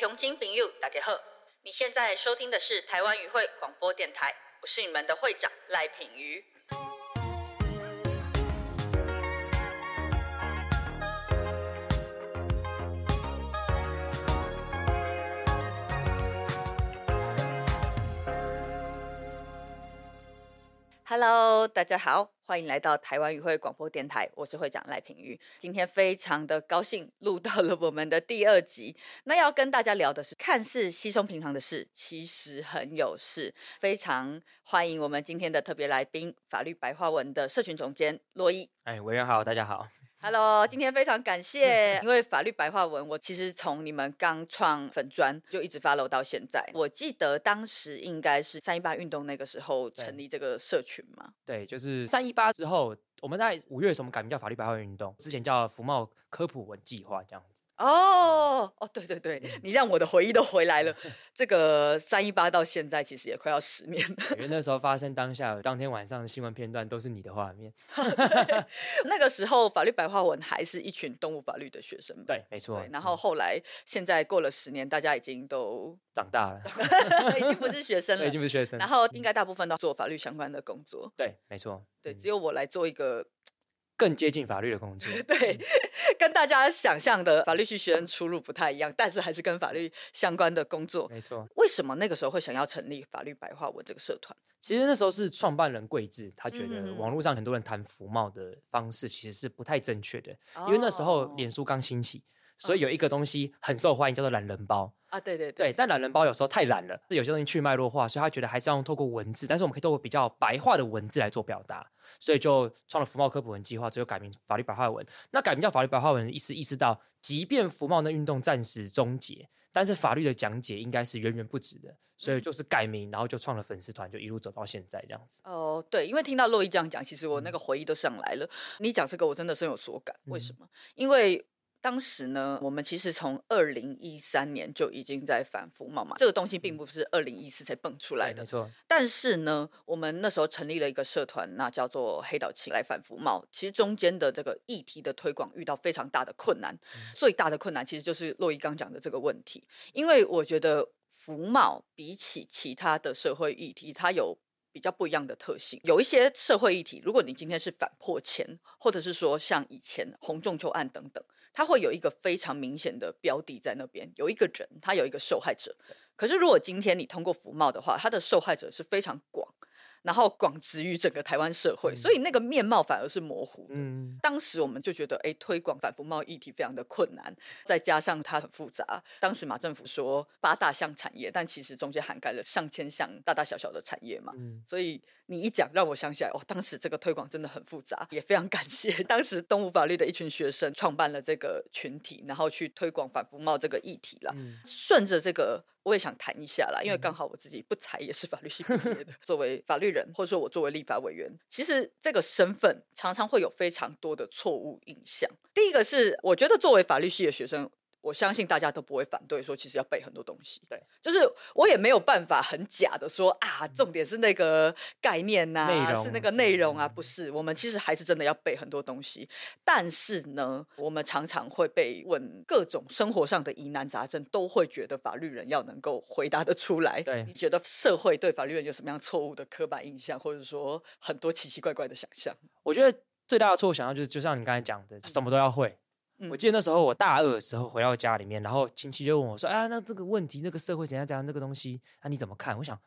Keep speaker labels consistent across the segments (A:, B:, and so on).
A: 乡亲朋友，大家好！你现在收听的是台湾语会广播电台，我是你们的会长赖品瑜。Hello，大家好，欢迎来到台湾语会广播电台，我是会长赖平玉。今天非常的高兴录到了我们的第二集，那要跟大家聊的是看似稀松平常的事，其实很有事。非常欢迎我们今天的特别来宾，法律白话文的社群总监洛伊。
B: 哎，委员好，大家好。
A: Hello，今天非常感谢，因为法律白话文，我其实从你们刚创粉专就一直 follow 到现在。我记得当时应该是三一八运动那个时候成立这个社群嘛。
B: 对，就是三一八之后，我们在五月的时候，我们改名叫法律白话文运动，之前叫福茂科普文计划这样子。
A: 哦哦，对对对，你让我的回忆都回来了。这个三一八到现在其实也快要十年了。
B: 因为那时候发生当下当天晚上的新闻片段都是你的画面。
A: 那个时候法律白话文还是一群动物法律的学生们。
B: 对，没错，。
A: 然后后来现在过了十年，大家已经都
B: 长大了，
A: 已经不是学生，了
B: 已。经不是学生
A: 然。后应该大部分都做法律相关的工作。
B: 对，没错。
A: 对，
B: 嗯
A: 只有我来做一个
B: 更接近法律的工作。
A: 对，跟大家想象的法律系学生出入不太一样，但是还是跟法律相关的工作。
B: 没错。
A: 为什么那个时候会想要成立法律白话文这个社团？
B: 其实那时候是创办人桂智，他觉得网络上很多人谈服贸的方式其实是不太正确的，因为那时候
A: 哦
B: 脸书刚兴起，所以有一个东西很受欢迎，叫做懒人包。
A: 啊，对对
B: 对，但懒人包有时候太懒了，是有些东西去脉络化，所以他觉得还是要用透过文字，但是我们可以透过比较白话的文字来做表达，所以就创了福茂科普文计划，最后改名法律白话文。那改名叫法律白话文，意思意识到，即便福茂的运动暂时终结，但是法律的讲解应该是源源不止的，所以就是改名，然后就创了粉丝团，就一路走到现在这样子。
A: 哦，对，因为听到洛伊这样讲，其实我那个回忆都上来了。你讲这个，我真的深有所感。为什么？因为当时呢，我们其实从二零一三年就已经在反服贸嘛，这个东西并不是二零一四才蹦出来的
B: 没。错，
A: 但是呢，我们那时候成立了一个社团，那叫做黑岛青来反服贸。其实中间的这个议题的推广遇到非常大的困难，最大的困难其实就是洛伊刚讲的这个问题。因为我觉得服贸比起其他的社会议题，它有比较不一样的特性。有一些社会议题，如果你今天是反破钱，或者是说像以前红中秋案等等，它会有一个非常明显的标的在那边，有一个人，他有一个受害者。可是如果今天你通过服贸的话，它的受害者是非常广，然后广植于整个台湾社会，所以那个面貌反而是模糊的。
B: 嗯，
A: 当时我们就觉得，哎，推广反服贸议题非常的困难，再加上它很复杂。当时马政府说八大项产业，但其实中间涵盖了上千项大大小小的产业嘛。
B: 嗯
A: 所以你一讲，让我想起来，哦，当时这个推广真的很复杂，也非常感谢 当时东吴法律的一群学生创办了这个群体，然后去推广反服贸这个议题啦。
B: 嗯
A: 顺着这个，我也想谈一下啦，因为刚好我自己不才也是法律系毕业的，作为法律人，或者说我作为立法委员，其实这个身份常常会有非常多的错误印象。第一个是，我觉得作为法律系的学生。我相信大家都不会反对说，其实要背很多东西。
B: 对，
A: 就是我也没有办法很假的说啊，重点是那个概念呐、是那个内容啊，不是。我们其实还是真的要背很多东西，但是呢，我们常常会被问各种生活上的疑难杂症，都会觉得法律人要能够回答得出来。
B: 对
A: 你觉得社会对法律人有什么样错误的刻板印象，或者说很多奇奇怪怪的想象？
B: 我觉得最大的错误想象就是，就像你刚才讲的，什么都要会。
A: 嗯
B: 我记得那时候我大二的时候回到家里面，然后亲戚就问我说：“啊，那这个问题，那个社会怎样怎样，那个东西，啊你怎么看？”我想，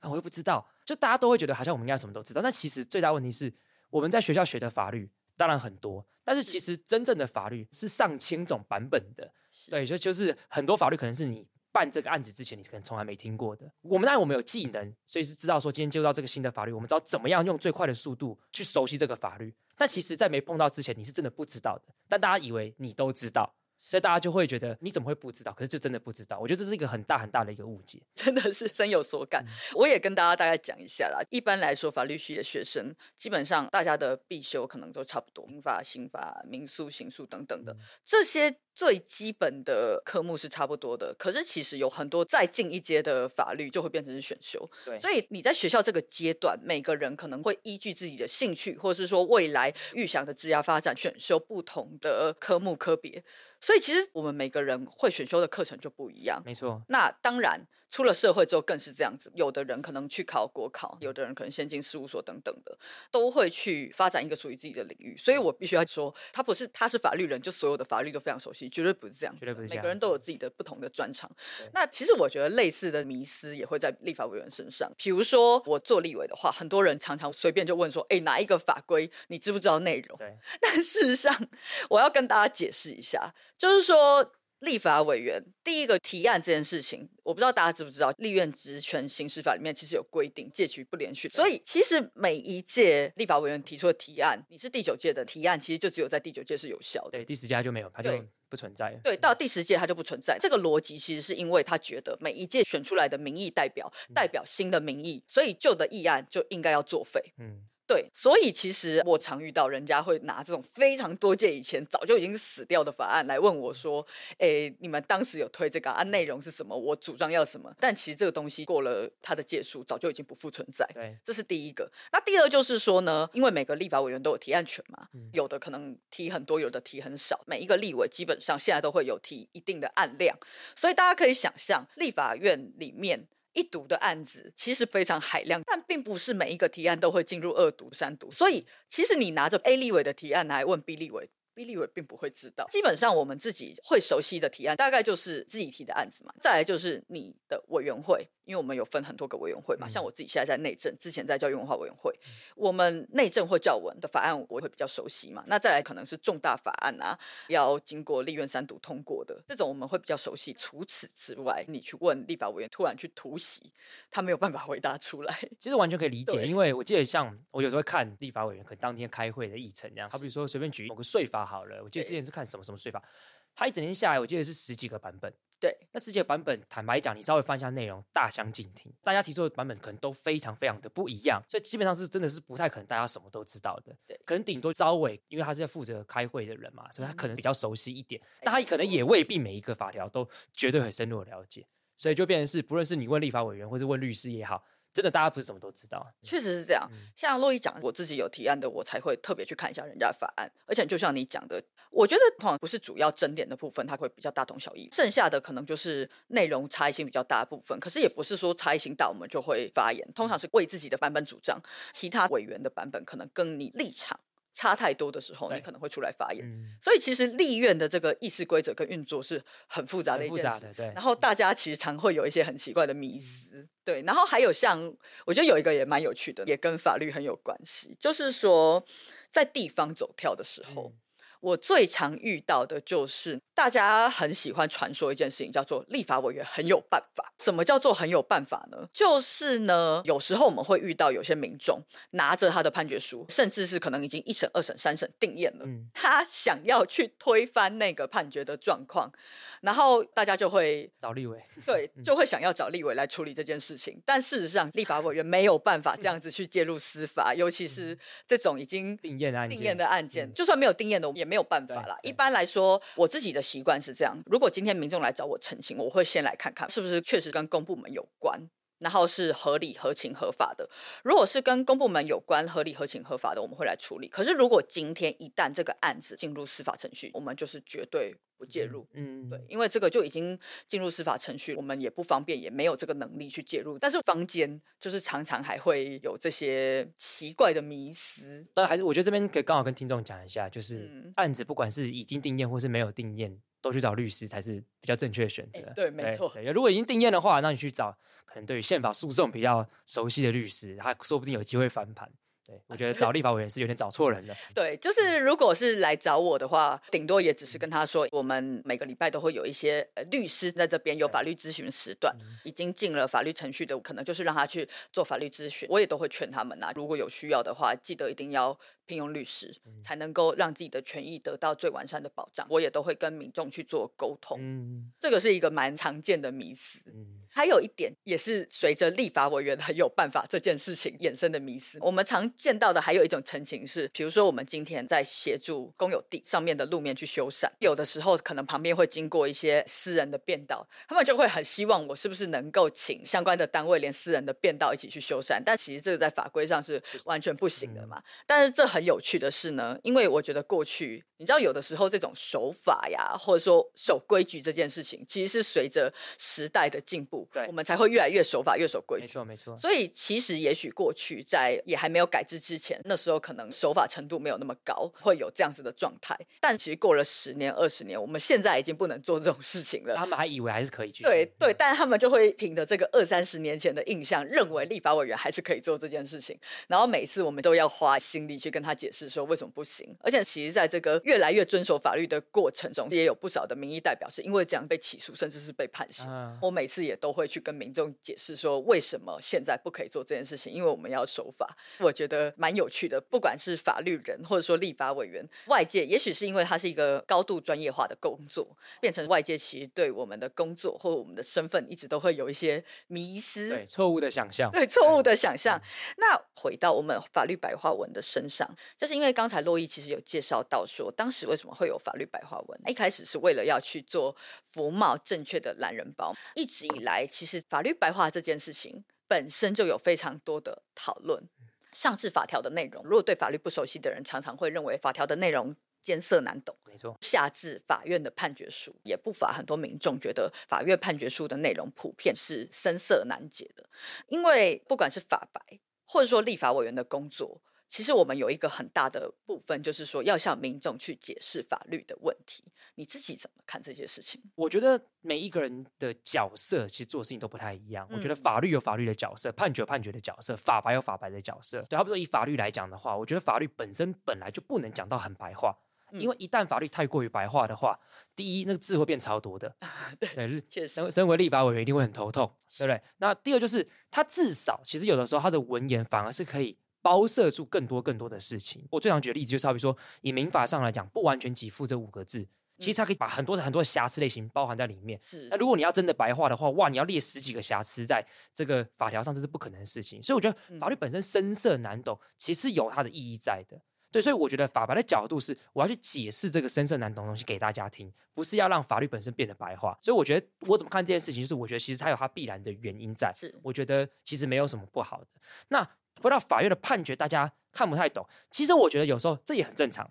B: 啊我又不知道，就大家都会觉得好像我们应该什么都知道，但其实最大问题是我们在学校学的法律当然很多，但是其实真正的法律是上千种版本的，对，就就是很多法律可能是你。办这个案子之前，你可能从来没听过的。我们当然我们有技能，所以是知道说今天接触到这个新的法律，我们知道怎么样用最快的速度去熟悉这个法律。但其实，在没碰到之前，你是真的不知道的。但大家以为你都知道，所以大家就会觉得你怎么会不知道？可是就真的不知道。我觉得这是一个很大很大的一个误解。
A: 真的是深有所感。我也跟大家大概讲一下啦。一般来说，法律系的学生基本上大家的必修可能都差不多，民法、刑法、民诉、刑诉等等的这些。最基本的科目是差不多的，可是其实有很多再进一阶的法律就会变成是选修。
B: 对
A: 所以你在学校这个阶段，每个人可能会依据自己的兴趣，或是说未来预想的职业发展，选修不同的科目科别。所以其实我们每个人会选修的课程就不一样。
B: 没错，
A: 那当然，出了社会之后更是这样子。有的人可能去考国考，有的人可能先进事务所等等的，都会去发展一个属于自己的领域。所以我必须要说，他不是他是法律人，就所有的法律都非常熟悉，绝对不是这样子。
B: 绝对不是这样
A: 每个人都有自己的不同的专长。那其实我觉得类似的迷思也会在立法委员身上。比如说我做立委的话，很多人常常随便就问说：“哎，哪一个法规你知不知道内容？”
B: 对，
A: 但事实上，我要跟大家解释一下，就是说。立法委员第一个提案这件事情，我不知道大家知不知道，立院职权行使法里面其实有规定借取不连续，所以其实每一届立法委员提出的提案，你是第九届的提案，其实就只有在第九届是有效的。
B: 对，第十家就没有，它就不存在了。
A: 对，到第十届它就不存在。这个逻辑其实是因为他觉得每一届选出来的民意代表代表新的民意，所以旧的议案就应该要作废。
B: 嗯，
A: 对，所以其实我常遇到人家会拿这种非常多届以前早就已经死掉的法案来问我说：“诶，你们当时有推这个案内容是什么？我主张要什么？”但其实这个东西过了它的届数，早就已经不复存在。
B: 对，
A: 这是第一个。那第二就是说呢，因为每个立法委员都有提案权嘛，有的可能提很多，有的提很少。每一个立委基本上现在都会有提一定的案量，所以大家可以想象，立法院里面。一读的案子其实非常海量，但并不是每一个提案都会进入二读、三读，所以其实你拿着 A 立委的提案来问 B 立委。B 立委并不会知道，基本上我们自己会熟悉的提案，大概就是自己提的案子嘛。再来就是你的委员会，因为我们有分很多个委员会嘛，像我自己现在在内政，之前在教育文化委员会，我们内政或教文的法案我会比较熟悉嘛。那再来可能是重大法案啊，要经过立院三读通过的这种，我们会比较熟悉。除此之外，你去问立法委员，突然去突袭，他没有办法回答出来。
B: 其实完全可以理解，因为我记得像我有时候会看立法委员可能当天开会的议程这样，好比如说随便举某个税法好了，我记得之前是看什么什么税法，他一整天下来，我记得是十几个版本。
A: 对，
B: 那十几个版本，坦白讲，你稍微翻一下内容，大相径庭，大家提出的版本可能都非常非常的不一样，所以基本上是真的是不太可能大家什么都知道的。
A: 对。
B: 可能顶多招委，因为他是在负责开会的人嘛，所以他可能比较熟悉一点，但他可能也未必每一个法条都绝对很深入的了解，所以就变成是，不论是你问立法委员或是问律师也好，真的大家不是什么都知道。
A: 确实是这样。像洛伊讲，我自己有提案的，我才会特别去看一下人家的法案。而且就像你讲的，我觉得通常不是主要争点的部分，它会比较大同小异，剩下的可能就是内容差异性比较大的部分。可是也不是说差异性大我们就会发言，通常是为自己的版本主张，其他委员的版本可能跟你立场。差太多的时候，你可能会出来发言。
B: 嗯，
A: 所以其实立院的这个议事规则跟运作是很复杂的一件事。
B: 对
A: 然。后大家其实常会有一些很奇怪的迷思，对。然后还有像，我觉得有一个也蛮有趣的，也跟法律很有关系，就是说在地方走跳的时候，我最常遇到的就是大家很喜欢传说一件事情，叫做立法委员很有办法。什么叫做很有办法呢？就是呢，有时候我们会遇到有些民众拿着他的判决书，甚至是可能已经一审、二审、三审定验了，
B: 嗯
A: 他想要去推翻那个判决的状况，然后大家就会
B: 找立委，
A: 对，就会想要找立委来处理这件事情。但事实上，立法委员没有办法这样子去介入司法，尤其是这种已经
B: 定验案件，
A: 定验的案件，就算没有定验的，也没有办法啦。一般来说，我自己的习惯是这样：如果今天民众来找我澄清，我会先来看看是不是确实跟公部门有关。然后是合理、合情、合法的。如果是跟公部门有关、合理、合情、合法的，我们会来处理。可是如果今天一旦这个案子进入司法程序，我们就是绝对不介入。
B: 嗯，
A: 对，因为这个就已经进入司法程序，我们也不方便，也没有这个能力去介入。但是坊间就是常常还会有这些奇怪的迷思，
B: 但还是我觉得这边可以刚好跟听众讲一下，就是
A: 嗯
B: 案子不管是已经定验或是没有定验，都去找律师才是比较正确的选择。
A: 哎对没错
B: 如果已经定验的话，那你去找可能对于宪法诉讼比较熟悉的律师，他说不定有机会翻盘。对我觉得找立法委员是有点找错人了。
A: 对，就是如果是来找我的话，顶多也只是跟他说，我们每个礼拜都会有一些呃律师在这边有法律咨询时段，已经进了法律程序的，可能就是让他去做法律咨询。我也都会劝他们啊，如果有需要的话，记得一定要聘用律师，才能够让自己的权益得到最完善的保障。我也都会跟民众去做沟通，
B: 嗯
A: 这个是一个蛮常见的迷思。
B: 嗯，
A: 还有一点也是随着立法委员很有办法这件事情衍生的迷思。我们常见到的还有一种陈情是，比如说我们今天在协助公有地上面的路面去修缮，有的时候可能旁边会经过一些私人的便道，他们就会很希望我是不是能够请相关的单位连私人的便道一起去修缮，但其实这个在法规上是完全不行的嘛。但是这很有趣的是呢，因为我觉得过去你知道有的时候这种守法呀，或者说守规矩这件事情，其实是随着时代的进步，
B: 对
A: 我们才会越来越守法、越守规矩。
B: 没错没错，
A: 所以其实也许过去在也还没有改制之前，那时候可能守法程度没有那么高，会有这样子的状态。但其实过了十年、二十年，我们现在已经不能做这种事情了。
B: 他们还以为还是可以继续。
A: 对对，但他们就会凭着这个二三十年前的印象，认为立法委员还是可以做这件事情。然后每次我们都要花心力去跟他解释说为什么不行。而且其实在这个越来越遵守法律的过程中，也有不少的民意代表是因为这样被起诉，甚至是被判刑。
B: 嗯
A: 我每次也都会去跟民众解释说，为什么现在不可以做这件事情，因为我们要守法。我觉得蛮有趣的，不管是法律人或者说立法委员，外界也许是因为它是一个高度专业化的工作，变成外界其实对我们的工作或我们的身份一直都会有一些迷失。
B: 对错误的想象。
A: 对错误的想象。那回到我们法律白话文的身上，就是因为刚才洛伊其实有介绍到说，当时为什么会有法律白话文？一开始是为了要去做服贸正确的懒人包。一直以来，其实法律白话这件事情本身就有非常多的讨论。上至法条的内容，如果对法律不熟悉的人，常常会认为法条的内容艰涩难懂。
B: 没错，
A: 下至法院的判决书，也不乏很多民众觉得法院判决书的内容普遍是深涩难解的。因为不管是法白，或者说立法委员的工作，其实我们有一个很大的部分，就是说要向民众去解释法律的问题。你自己怎么看这些事情？
B: 我觉得每一个人的角色其实做事情都不太一样。我觉得
A: 嗯
B: 法律有法律的角色，判决有判决的角色，法白有法白的角色。对，他不说以法律来讲的话，我觉得法律本身本来就不能讲到很白话。因为一旦法律太过于白话的话，第一，那个字会变超多的，对，
A: 确实
B: 身身为立法委员一定会很头痛，对不对？那第二就是，他至少其实有的时候他的文言反而是可以包摄住更多更多的事情。我最常举的例子就是，好比说以民法上来讲，不完全给付这五个字，其实它可以把很多的很多的瑕疵类型包含在里面。
A: 是
B: 那如果你要真的白话的话，哇，你要列十几个瑕疵在这个法条上，这是不可能的事情。所以我觉得法律本身深涩难懂，其实有它的意义在的。对，所以我觉得法白的角度是，我要去解释这个深涩难懂的东西给大家听，不是要让法律本身变得白话。所以我觉得我怎么看这件事情，就是我觉得其实它有它必然的原因在。
A: 是
B: 我觉得其实没有什么不好的。那回到法院的判决，大家看不太懂，其实我觉得有时候这也很正常，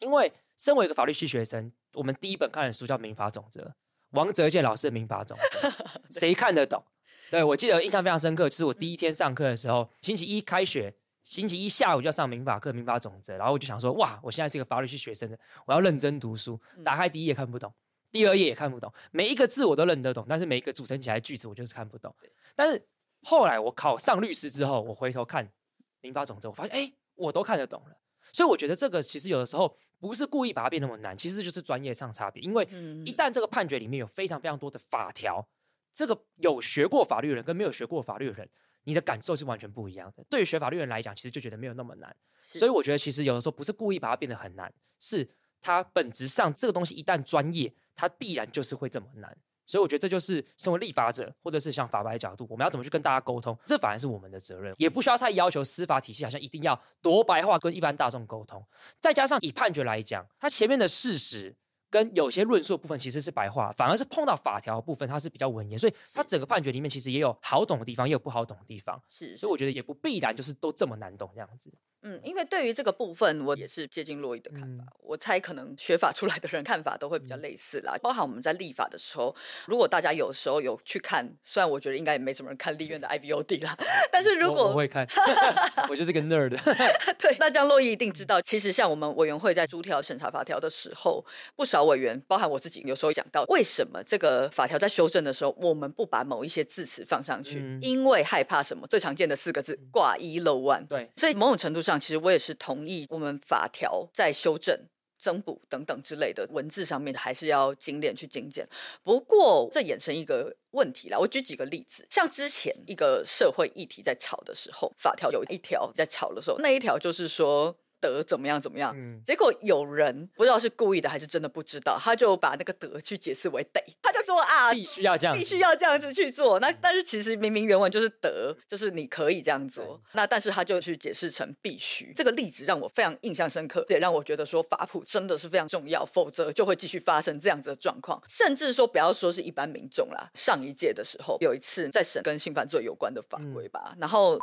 B: 因为身为一个法律系学生，我们第一本看的书叫《民法总则》，王泽健老师的《民法总则》，谁看得懂？对我记得印象非常深刻，就是我第一天上课的时候，星期一开学，星期一下午就要上民法课、民法总则，然后我就想说，哇，我现在是一个法律系学生的，我要认真读书。打开第一页看不懂，第二页也看不懂，每一个字我都认得懂，但是每一个组成起来的句子我就是看不懂。但是后来我考上律师之后，我回头看民法总则，我发现，哎，我都看得懂了。所以我觉得这个其实有的时候不是故意把它变那么难，其实就是专业上差别。因为
A: 嗯
B: 一旦这个判决里面有非常非常多的法条，这个有学过法律的人跟没有学过法律的人，你的感受是完全不一样的。对于学法律人来讲，其实就觉得没有那么难。所以我觉得其实有的时候不是故意把它变得很难，是它本质上这个东西一旦专业，它必然就是会这么难。所以我觉得这就是身为立法者，或者是像法白的角度，我们要怎么去跟大家沟通，这反而是我们的责任，也不需要太要求司法体系好像一定要多白话跟一般大众沟通。再加上以判决来讲，它前面的事实跟有些论述的部分其实是白话，反而是碰到法条部分它是比较文言，所以它整个判决里面其实也有好懂的地方，也有不好懂的地方。
A: 是，
B: 所以我觉得也不必然就是都这么难懂这样子。
A: 嗯，因为对于这个部分，我也是接近洛伊的看法。
B: 嗯
A: 我猜可能学法出来的人看法都会比较类似啦。包含我们在立法的时候，如果大家有时候有去看，虽然我觉得应该也没什么人看立院的 IVOD 啦，但是如
B: 我我
A: 果
B: 会看，我就是个 nerd。
A: 对，那这样洛伊一定知道，其实像我们委员会在逐条审查法条的时候，不少委员，包含我自己，有时候讲到为什么这个法条在修正的时候，我们不把某一些字词放上去，
B: 嗯
A: 因为害怕什么？最常见的四个字：挂一漏万。
B: 对，
A: 所以某种程度上，其实我也是同意，我们法条在修正。增补等等之类的文字上面还是要精炼去精简。不过这衍生一个问题啦，我举几个例子，像之前一个社会议题在吵的时候，法条有一条在吵的时候，那一条就是说德怎么样怎么样，
B: 嗯
A: 结果有人不知道是故意的还是真的不知道，他就把那个德去解释为得，他就说啊，
B: 必须要这样，
A: 必须要这样子去做。那但是其实明明原文就是德，就是你可以这样做。那但是他就去解释成必须。这个例子让我非常印象深刻，也让我觉得说法普真的是非常重要，否则就会继续发生这样子的状况。甚至说不要说是一般民众啦，上一届的时候有一次在审跟性犯罪有关的法规吧，然后。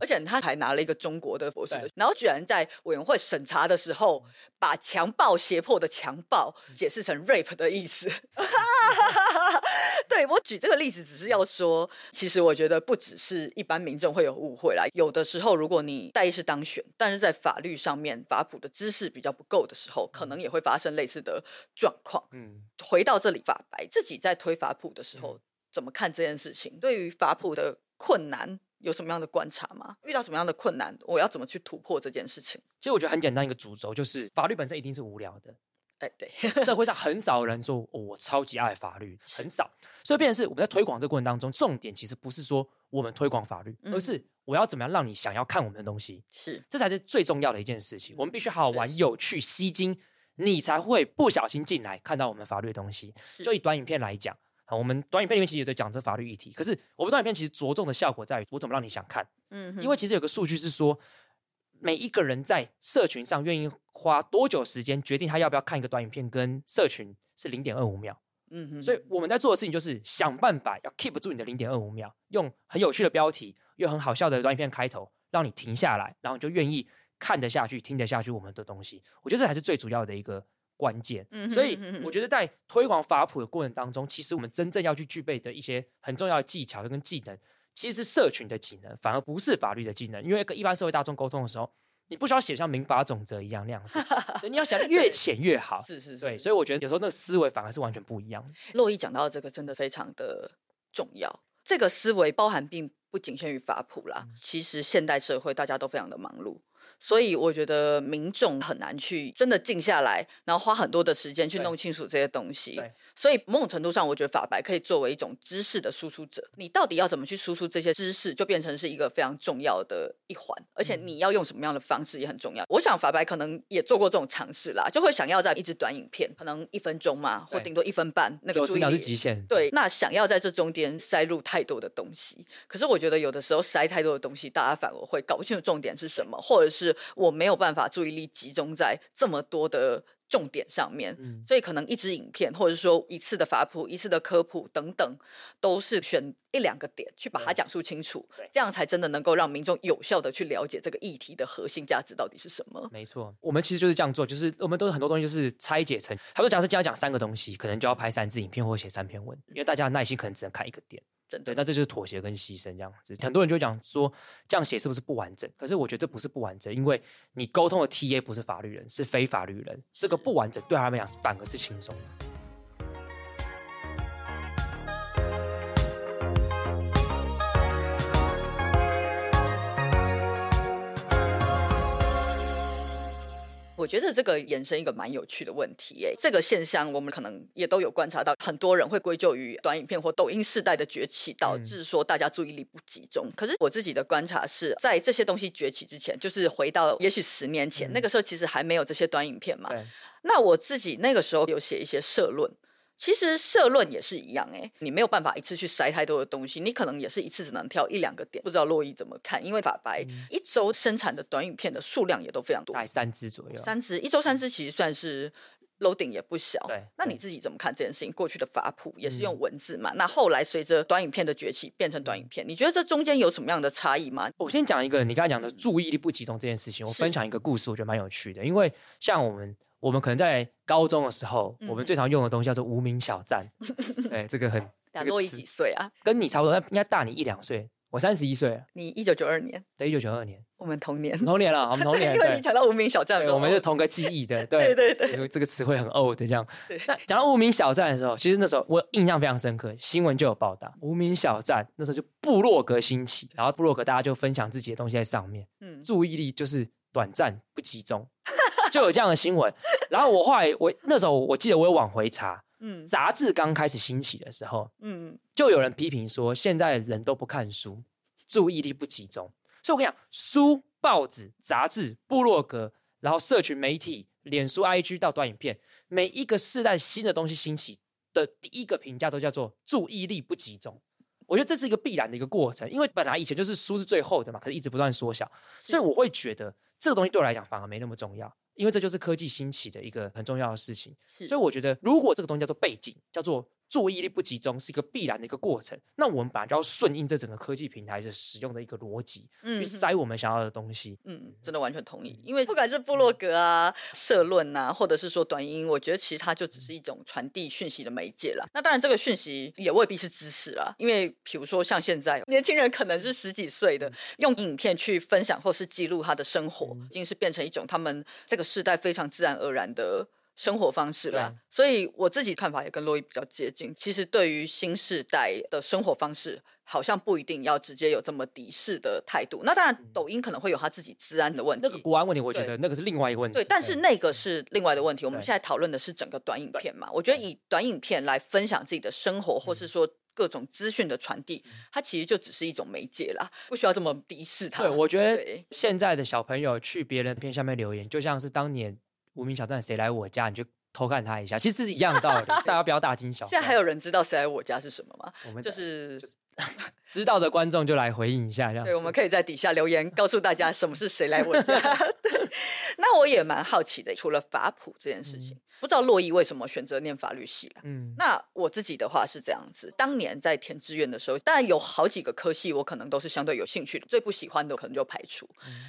A: 而且他还拿了一个中国的博士的，然后居然在委员会审查的时候，把强暴胁迫的强暴解释成 rape 的意思。对我举这个例子，只是要说，其实我觉得不只是一般民众会有误会啦，有的时候如果你代议士当选，但是在法律上面法普的知识比较不够的时候，可能也会发生类似的状况。
B: 嗯，
A: 回到这里，法白自己在推法普的时候，怎么看这件事情？对于法普的困难有什么样的观察吗？遇到什么样的困难，我要怎么去突破这件事情？
B: 其实我觉得很简单一个主轴，就是法律本身一定是无聊的，
A: 哎，对，
B: 社会上很少人说、哦、我超级爱法律，很少。所以变成是我们在推广这个过程当中，重点其实不是说我们推广法律，
A: 嗯
B: 而是我要怎么样让你想要看我们的东西，
A: 是
B: 这才是最重要的一件事情。我们必须好好玩、有趣、吸睛，你才会不小心进来看到我们法律的东西。就以短影片来讲，啊，我们短影片里面其实也在讲这法律议题，可是我们短影片其实着重的效果在于我怎么让你想看。
A: 嗯
B: 因为其实有个数据是说，每一个人在社群上愿意花多久时间决定他要不要看一个短影片，跟社群是零点二五秒。
A: 嗯哼
B: 所以我们在做的事情就是想办法要 keep 住你的零点二五秒，用很有趣的标题，又很好笑的短影片开头，让你停下来，然后你就愿意看得下去、听得下去我们的东西。我觉得这才是最主要的一个关键。
A: 嗯
B: 所以我觉得在推广法普的过程当中，其实我们真正要去具备的一些很重要的技巧跟技能，其实是社群的技能，反而不是法律的技能。因为跟一般社会大众沟通的时候，你不需要写像民法总则一样那样子，对你要写得越浅越好。
A: 是是是，
B: 对，所以我觉得有时候那个思维反而是完全不一样的。
A: 洛伊讲到的这个真的非常的重要。这个思维包含并不仅限于法普啦，
B: 嗯
A: 其实现代社会大家都非常的忙碌。所以我觉得民众很难去真的静下来，然后花很多的时间去弄清楚这些东西
B: 对。
A: 所以某种程度上，我觉得法白可以作为一种知识的输出者。你到底要怎么去输出这些知识，就变成是一个非常重要的一环。而且
B: 嗯
A: 你要用什么样的方式也很重要。我想法白可能也做过这种尝试啦，就会想要在一支短影片，可能一分钟嘛，或顶多一分半，那个注意
B: 极限。
A: 对，那想要在这中间塞入太多的东西，可是我觉得有的时候塞太多的东西，大家反而会搞不清楚重点是什么，或者是我没有办法注意力集中在这么多的重点上面，
B: 嗯。
A: 所以可能一支影片，或者说一次的法普、一次的科普等等，都是选一两个点去把它讲述清楚，这样才真的能够让民众有效的去了解这个议题的核心价值到底是什么。
B: 没错，我们其实就是这样做，就是我们都是很多东西就是拆解成，他说假设今天要讲三个东西，可能就要拍三支影片或写三篇文，因为大家的耐心可能只能看一个点。对，那这就是妥协跟牺牲这样子。很多人就会讲说这样写是不是不完整？可是我觉得这不是不完整，因为你沟通的 TA 不是法律人，是非法律人，这个不完整对他们来讲反而是轻松的。
A: 我觉得这个衍生一个蛮有趣的问题耶。这个现象我们可能也都有观察到，很多人会归咎于短影片或抖音世代的崛起，导致说大家注意力不集中。可是我自己的观察是在这些东西崛起之前，就是回到也许十年前、那个时候，其实还没有这些短影片嘛。那我自己那个时候有写一些社论。其实社论也是一样哎、你没有办法一次去塞太多的东西，你可能也是一次只能挑一两个点。不知道洛伊怎么看？因为法白一周生产的短影片的数量也都非常多
B: 大，概三支左右。
A: 三支一周三支其实算是 loading 也不小。
B: 对对
A: 那你自己怎么看这件事情？过去的法普也是用
B: 嗯
A: 文字嘛，那后来随着短影片的崛起变成短影片，你觉得这中间有什么样的差异吗？
B: 我先讲一个你刚才讲的注意力不集中这件事情，我分享一个故事，我觉得蛮有趣的。因为像我们，我们可能在高中的时候，我们
A: 嗯
B: 最常用的东西叫做无名小站。对，这个很 这个词
A: 洛伊几岁啊？
B: 跟你差不多，但应该大你一两岁。我三十一岁了，
A: 你一九九二年，
B: 对，一九九二年，
A: 我们同年。
B: 同年了，我们同年，
A: 因为
B: 对
A: 你讲到无名小站
B: 对，我们是同个记忆的，对
A: 对对对，
B: 这个词汇很 old 这样
A: 对。
B: 那讲到无名小站的时候，其实那时候我印象非常深刻，新闻就有报道，无名小站那时候就部落格兴起，然后部落格大家就分享自己的东西在上面，
A: 嗯，
B: 注意力就是短暂不集中，就有这样的新闻。然后我后来我那时候我记得我有往回查，
A: 嗯
B: 杂志刚开始兴起的时候，
A: 嗯，
B: 就有人批评说，现在人都不看书，注意力不集中。所以我跟你讲，书、报纸、杂志、部落格，然后社群媒体、脸书、IG 到短影片，每一个世代新的东西兴起的第一个评价都叫做注意力不集中。我觉得这是一个必然的一个过程，因为本来以前就是书是最厚的嘛，可是一直不断缩小，所以我会觉得这个东西对我来讲反而没那么重要，因为这就是科技兴起的一个很重要的事情。所以我觉得，如果这个东西叫做背景，叫做注意力不集中是一个必然的一个过程。那我们本来就要顺应这整个科技平台的使用的一个逻辑，去塞我们想要的东西。
A: 嗯，真的完全同意。因为不管是部落格啊、社论啊，或者是说短音，我觉得其实它就只是一种传递讯息的媒介啦。那当然，这个讯息也未必是知识啦。因为比如说像现在年轻人可能是十几岁的，用影片去分享或是记录他的生活，已经是变成一种他们这个时代非常自然而然的。生活方式啦，所以我自己看法也跟洛伊比较接近。其实对于新时代的生活方式，好像不一定要直接有这么敌视的态度。那当然，抖音可能会有他自己治安的问题，
B: 那个国安问题，我觉得那个是另外一个问题。
A: 对，但是那个是另外的问题。我们现在讨论的是整个短影片嘛？我觉得以短影片来分享自己的生活，或是说各种资讯的传递，它其实就只是一种媒介啦，不需要这么敌视它。
B: 对，我觉得现在的小朋友去别人片下面留言，就像是当年。无名小站谁来我家，你就偷看他一下，其实是一样道理。大家不要大惊小。
A: 现在还有人知道谁来我家是什么吗？
B: 我们
A: 就是
B: 知道的观众就来回应一下，这样。
A: 对，我们可以在底下留言告诉大家什么是谁来我家。对，那我也蛮好奇的，除了法普这件事情。不知道洛伊为什么选择念法律系啊？嗯，那我自己的话是这样子，当年在填志愿的时候，当然有好几个科系，我可能都是相对有兴趣的，最不喜欢的可能就排除。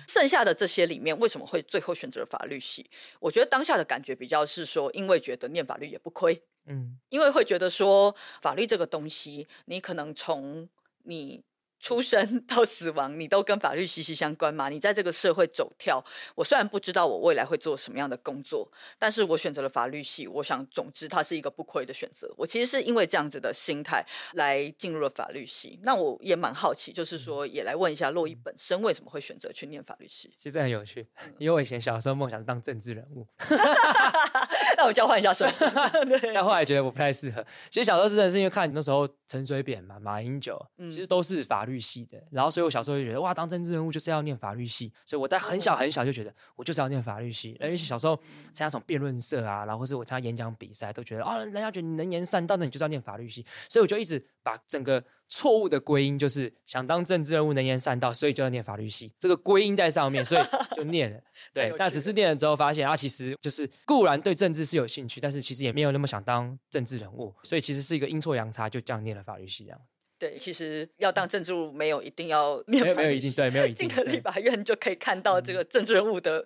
A: 剩下的这些里面，为什么会最后选择法律系？我觉得当下的感觉比较是说，因为觉得念法律也不亏，嗯，因为会觉得说法律这个东西，你可能从你。出生到死亡，你都跟法律息息相关嘛？你在这个社会走跳，我虽然不知道我未来会做什么样的工作，但是我选择了法律系。我想，总之它是一个不亏的选择。我其实是因为这样子的心态来进入了法律系。那我也蛮好奇，就是说，也来问一下洛伊本身为什么会选择去念法律系？
B: 其实很有趣，因为我以前小时候梦想是当政治人物。
A: 那我交换一下身份。
B: 但后来觉得我不太适合。其实小时候真的是因为看那时候陈水扁嘛、马英九，其实都是法律。系的，然后所以我小时候就觉得哇，当政治人物就是要念法律系，所以我在很小很小就觉得我就是要念法律系。而且小时候参加什么辩论社啊，然后或是我参加演讲比赛，都觉得啊，人家觉得你能言善道，那你就是要念法律系。所以我就一直把整个错误的归因，就是想当政治人物能言善道，所以就要念法律系。这个归因在上面，所以就念了。对，但只是念了之后发现啊，其实就是固然对政治是有兴趣，但是其实也没有那么想当政治人物，所以其实是一个阴错阳差，就这样念了法律系这样。
A: 对，其实要当政治人物没有一定要没
B: 有没有一定对没有一定
A: 进了立法院就可以看到这个政治人物的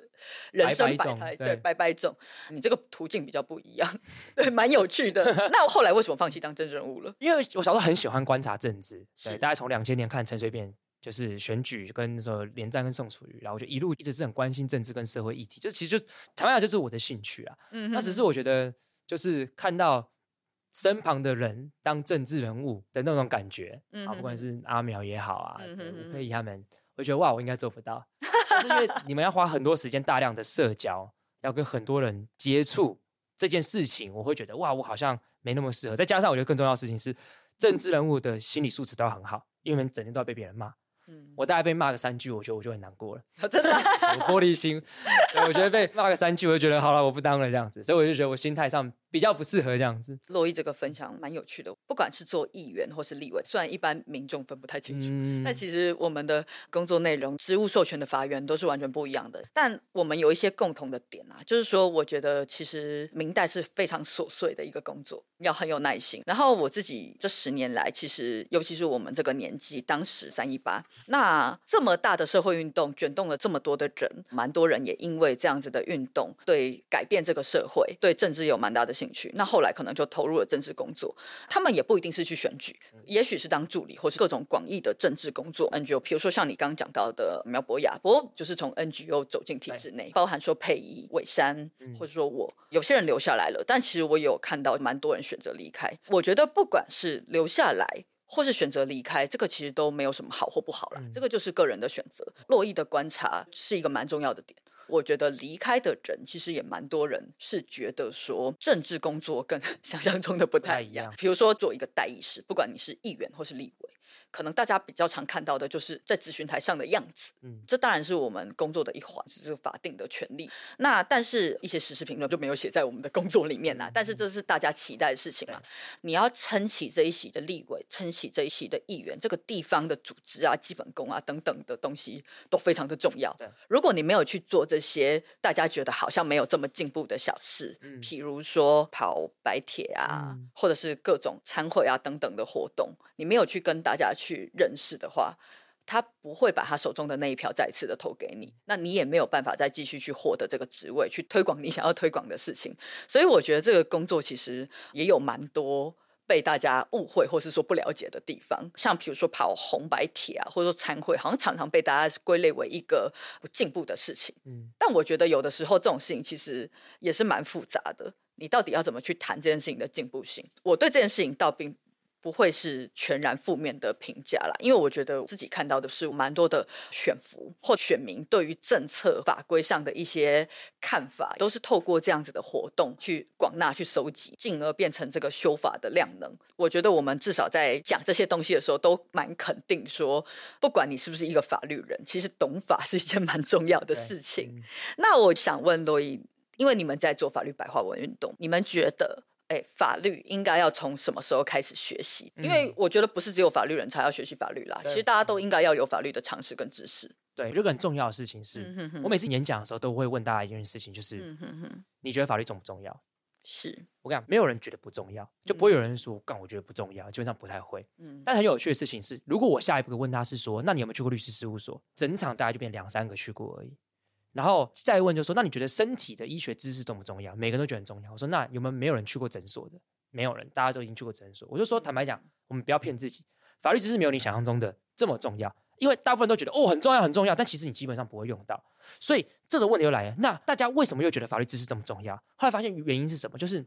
A: 人生百态，对，百百种。你这个途径比较不一样，对，蛮有趣的。那我后来为什么放弃当政治人物了？
B: 因为我小时候很喜欢观察政治，对，大概从两千年看陈水扁就是选举跟那时候连战跟宋楚瑜，然后我就一路一直是很关心政治跟社会议题，就其实就台湾讲就是我的兴趣啊。嗯，那只是我觉得就是看到。身旁的人当政治人物的那种感觉，啊，不管是阿苗也好啊，吴佩仪他们，我觉得哇，我应该做不到，是因为你们要花很多时间、大量的社交，要跟很多人接触这件事情，我会觉得哇，我好像没那么适合。再加上我觉得更重要的事情是，政治人物的心理素质都要很好，因为整天都要被别人骂。我大概被骂个三句，我觉得我就很难过了。
A: 真的，
B: 玻璃心。我觉得被骂个三句，我就觉得好了，我不当了这样子。所以我就觉得我心态上比较不适合这样子。
A: 洛伊这个分享蛮有趣的，不管是做议员或是立委，虽然一般民众分不太清楚，但其实我们的工作内容、职务授权的法源都是完全不一样的。但我们有一些共同的点啊，就是说，我觉得其实明代是非常琐碎的一个工作，要很有耐心。然后我自己这十年来，其实尤其是我们这个年纪，当时三一八。那这么大的社会运动卷动了这么多的人，蛮多人也因为这样子的运动，对改变这个社会、对政治有蛮大的兴趣。那后来可能就投入了政治工作。他们也不一定是去选举，也许是当助理，或是各种广义的政治工作。NGO，比如说像你刚刚讲到的苗博雅，不过就是从 NGO 走进体制内，包含说佩仪、伟山，或者说我，有些人留下来了，但其实我有看到蛮多人选择离开。我觉得不管是留下来。或是选择离开，这个其实都没有什么好或不好了，这个就是个人的选择。洛伊的观察是一个蛮重要的点，我觉得离开的人其实也蛮多人是觉得说政治工作跟 想象中的不太一样。比如说做一个代议士，不管你是议员或是立委，可能大家比较常看到的就是在咨询台上的样子。
B: 嗯
A: 这当然是我们工作的一环，是这个法定的权利。那但是一些时事评论就没有写在我们的工作里面啦。但是这是大家期待的事情嘛？你要撑起这一席的立委，撑起这一席的议员，这个地方的组织啊、基本功啊等等的东西都非常的重要
B: 对。
A: 如果你没有去做这些大家觉得好像没有这么进步的小事，
B: 嗯
A: 譬如说跑白铁啊，
B: 嗯
A: 或者是各种参会啊等等的活动，你没有去跟大家去认识的话，他不会把他手中的那一票再次的投给你，那你也没有办法再继续去获得这个职位，去推广你想要推广的事情。所以我觉得这个工作其实也有蛮多。被大家误会或是说不了解的地方，像比如说跑红白铁啊，或者说参会，好像常常被大家归类为一个不进步的事情。
B: 嗯
A: 但我觉得有的时候这种事情其实也是蛮复杂的，你到底要怎么去谈这件事情的进步性？我对这件事情倒并不会是全然负面的评价啦，因为我觉得自己看到的是蛮多的选服或选民对于政策法规上的一些看法，都是透过这样子的活动去广纳、去收集，进而变成这个修法的量能。我觉得我们至少在讲这些东西的时候，都蛮肯定说，不管你是不是一个法律人，其实懂法是一件蛮重要的事情。
B: 嗯
A: 那我想问罗伊，因为你们在做法律白话文运动，你们觉得？哎，法律应该要从什么时候开始学习？因为
B: 嗯
A: 我觉得不是只有法律人才要学习法律啦，其实大家都应该要有法律的常识跟知识。
B: 对，这个很重要的事情是，
A: 嗯哼哼
B: 我每次演讲的时候都会问大家一件事情，就是、
A: 嗯哼哼，
B: 你觉得法律重不重要？
A: 是，
B: 我跟你讲，没有人觉得不重要，就不会有人说干，我觉得不重要，基本上不太会。
A: 嗯
B: 但很有趣的事情是，如果我下一步问他是说，那你有没有去过律师事务所？整场大家就变两三个去过而已。然后再问就说，那你觉得身体的医学知识重不重要？每个人都觉得很重要。我说，那有没有没有人去过诊所的？没有人，大家都已经去过诊所。我就说，坦白讲，我们不要骗自己，法律知识没有你想象中的这么重要。因为大部分都觉得哦很重要很重要，但其实你基本上不会用到。所以这种问题又来了，那大家为什么又觉得法律知识这么重要？后来发现原因是什么？就是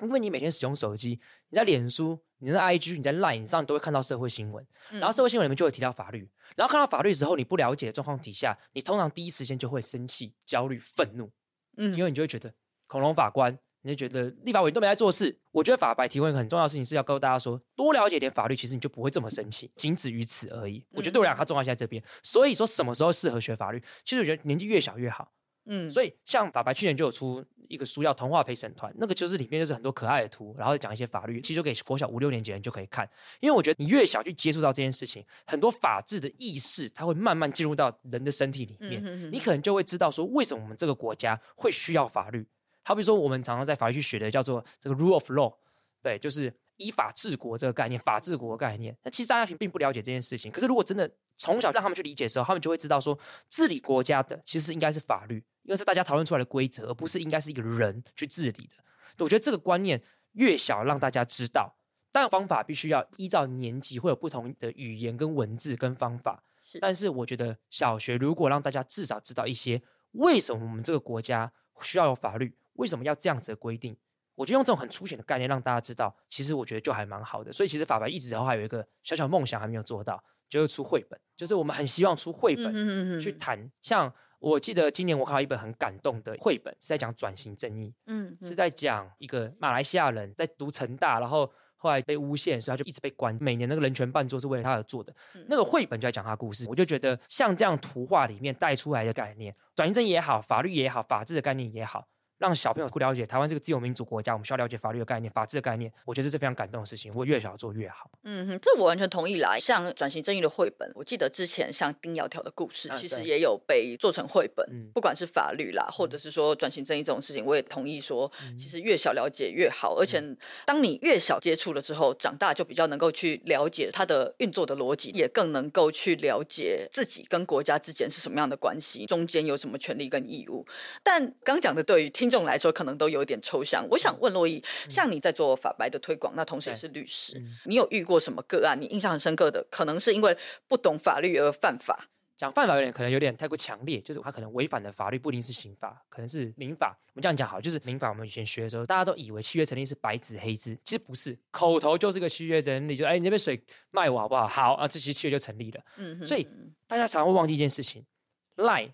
B: 因为你每天使用手机，你在脸书、你在 IG、你在 Line 上都会看到社会新闻，然后社会新闻里面就会提到法律，然后看到法律之后，你不了解的状况底下，你通常第一时间就会生气、焦虑、愤怒，
A: 嗯
B: 因为你就会觉得恐龙法官，你就觉得立法委员都没在做事。我觉得法白提问一个很重要的事情是要告诉大家说，多了解点法律，其实你就不会这么生气，仅止于此而已。我觉得对我来讲，它重要性在这边。所以说，什么时候适合学法律？其实我觉得年纪越小越好。
A: 嗯，
B: 所以像法白去年就有出一个书叫《童话陪审团》，那个就是里面就是很多可爱的图，然后讲一些法律，其实就给国小五六年级的人就可以看。因为我觉得你越小去接触到这件事情，很多法治的意识，它会慢慢进入到人的身体里面，
A: 嗯哼哼
B: 你可能就会知道说，为什么我们这个国家会需要法律。好比说，我们常常在法律去学的叫做这个 rule of law，对，就是依法治国这个概念，法治国的概念。那其实大家并不了解这件事情，可是如果真的从小让他们去理解的时候，他们就会知道说，治理国家的其实应该是法律，因为是大家讨论出来的规则，而不是应该是一个人去治理的。我觉得这个观念越小让大家知道，但方法必须要依照年级会有不同的语言跟文字跟方法。
A: 是
B: 但是我觉得小学如果让大家至少知道一些为什么我们这个国家需要有法律，为什么要这样子的规定，我觉得用这种很粗浅的概念让大家知道，其实我觉得就还蛮好的。所以其实法白一直后还有一个小小梦想还没有做到，就是出绘本，就是我们很希望出绘本。
A: 嗯
B: 去谈。像我记得今年我看到一本很感动的绘本，是在讲转型正义，
A: 嗯
B: 是在讲一个马来西亚人在读成大，然后后来被诬陷，所以他就一直被关。每年那个人权办桌是为了他而做的，那个绘本就在讲他故事。我就觉得像这样图画里面带出来的概念，转型正义也好，法律也好，法治的概念也好。让小朋友不了解台湾是个自由民主国家，我们需要了解法律的概念、法治的概念。我觉得这是非常感动的事情。我越小做越好。
A: 嗯哼，这我完全同意啦。像转型正义的绘本，我记得之前像丁窈窕的故事，其实也有被做成绘本。
B: 嗯
A: 不管是法律啦，或者是说转型正义这种事情，我也同意说，其实越小了解越好。而且当你越小接触了之后，长大就比较能够去了解它的运作的逻辑，也更能够去了解自己跟国家之间是什么样的关系，中间有什么权利跟义务。但刚讲的对于听众来说，可能都有点抽象。我想问洛伊，像你在做法白的推广，那同时也是律师，你有遇过什么个案？你印象很深刻的，可能是因为不懂法律而犯法。
B: 讲犯法有点可能有点太过强烈，就是他可能违反的法律不一定是刑法，可能是民法。我们这样讲好，就是民法。我们以前学的时候，大家都以为契约成立是白纸黑字，其实不是，口头就是个契约成立，就哎你那边水卖我好不好？好啊，这其实契约就成立了。
A: 嗯，
B: 所以大家常常会忘记一件事情，Line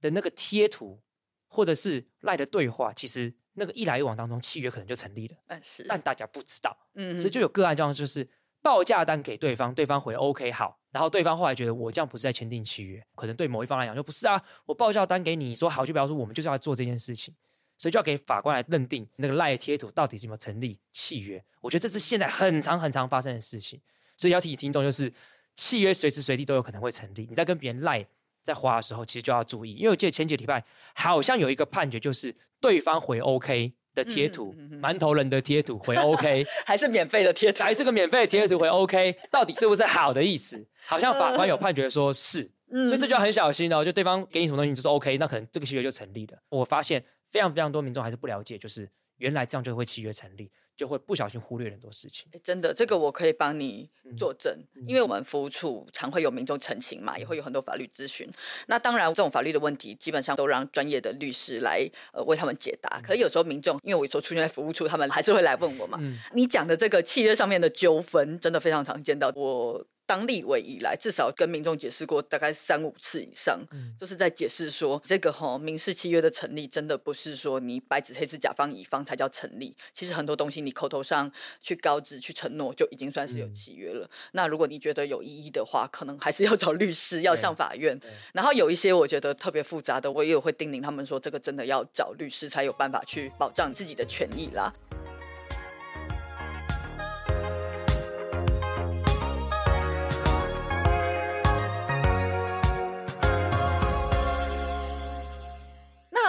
B: 的那个贴图或者是 Line 的对话，其实那个一来一往当中，契约可能就成立了，
A: 嗯是，
B: 但大家不知道。
A: 嗯
B: 所以就有个案状况，就是报价单给对方，对方回 OK 好，然后对方后来觉得我这样不是在签订契约，可能对某一方来讲就不是啊，我报价单给你说好，就表示我们就是要做这件事情，所以就要给法官来认定那个赖贴图到底是有没有成立契约。我觉得这是现在很常很常发生的事情，所以要提醒听众就是。契约随时随地都有可能会成立，你在跟别人赖在花的时候，其实就要注意，因为我记得前几礼拜好像有一个判决，就是对方回 OK 的贴图，馒头人的贴图回 OK，
A: 还是免费的贴图，
B: 还是个免费的贴图回 OK，到底是不是好的意思？好像法官有判决说是，所以这就要很小心哦。就对方给你什么东西，你就是 OK，那可能这个契约就成立了。我发现非常非常多民众还是不了解，就是原来这样就会契约成立。就会不小心忽略很多事情。
A: 真的，这个我可以帮你作证，因为我们服务处常会有民众澄清嘛，也会有很多法律咨询。那当然，这种法律的问题基本上都让专业的律师来呃为他们解答。可是有时候民众，因为我有时候出现在服务处，他们还是会来问我嘛。你讲的这个契约上面的纠纷，真的非常常见到我。当立委以来，至少跟民众解释过大概三五次以上，就是在解释说，这个哈民事契约的成立，真的不是说你白纸黑字甲方乙方才叫成立。其实很多东西你口头上去告知、去承诺，就已经算是有契约了。那如果你觉得有异议的话，可能还是要找律师，要上法院。然后有一些我觉得特别复杂的，我也有会叮咛他们说，这个真的要找律师才有办法去保障自己的权益啦。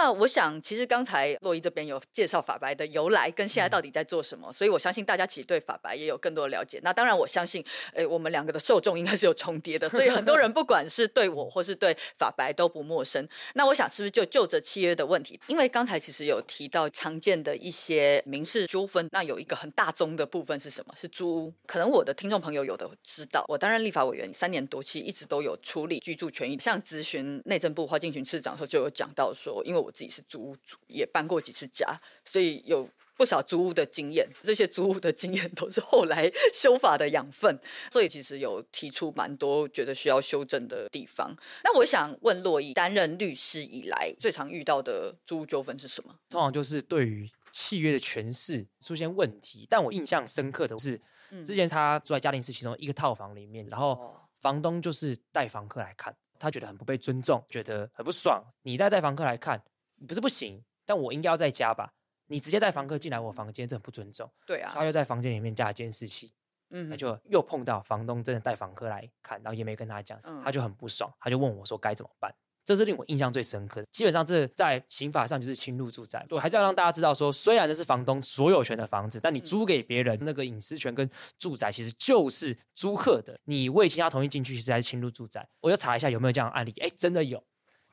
A: 那我想，其实刚才洛伊这边有介绍法白的由来跟现在到底在做什么，所以我相信大家其实对法白也有更多的了解。那当然，我相信，诶，我们两个的受众应该是有重叠的，所以很多人不管是对我或是对法白都不陌生。那我想，是不是就就着契约的问题？因为刚才其实有提到常见的一些民事纠纷，那有一个很大宗的部分是什么？是租屋。可能我的听众朋友有的知道，我担任立法委员三年多，其实一直都有处理居住权益。像咨询内政部花敬群次长的时候，就有讲到说，因为我。自己是租屋主，也搬过几次家，所以有不少租屋的经验。这些租屋的经验都是后来 修法的养分，所以其实有提出蛮多觉得需要修正的地方。那我想问洛伊，担任律师以来最常遇到的租屋纠纷是什么？
B: 通常就是对于契约的诠释出现问题。但我印象深刻的是，之前他住在嘉陵市其中一个套房里面，然后房东就是带房客来看，他觉得很不被尊重，觉得很不爽。你带带房客来看。不是不行，但我应该要在家吧？你直接带房客进来我房间，这很不尊重。
A: 对啊，
B: 他又在房间里面架监视器，嗯，那就又碰到房东真的带房客来看，然后也没跟他讲，他就很不爽，他就问我说该怎么办？这是令我印象最深刻的。基本上这在刑法上就是侵入住宅，我还是要让大家知道说，虽然这是房东所有权的房子，但你租给别人那个隐私权跟住宅其实就是租客的，你未经他同意进去，其实还是侵入住宅。我就查一下有没有这样的案例，哎，真的有，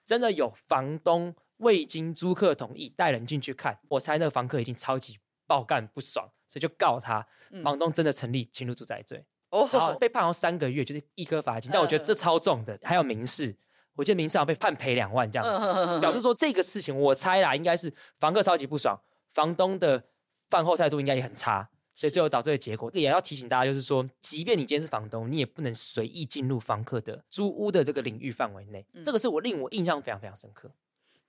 B: 真的有房东。未经租客同意带人进去看，我猜那个房客一定超级爆干不爽，所以就告他。房东真的成立侵入住宅罪，然后被判了三个月，就是一颗罚金。但我觉得这超重的，还有民事，我记得民事要被判赔两万这样。表示说这个事情，我猜啦，应该是房客超级不爽，房东的饭后态度应该也很差，所以最后导致的结果。也要提醒大家，就是说，即便你今天是房东，你也不能随意进入房客的租屋的这个领域范围内。这个是我令我印象非常非常深刻。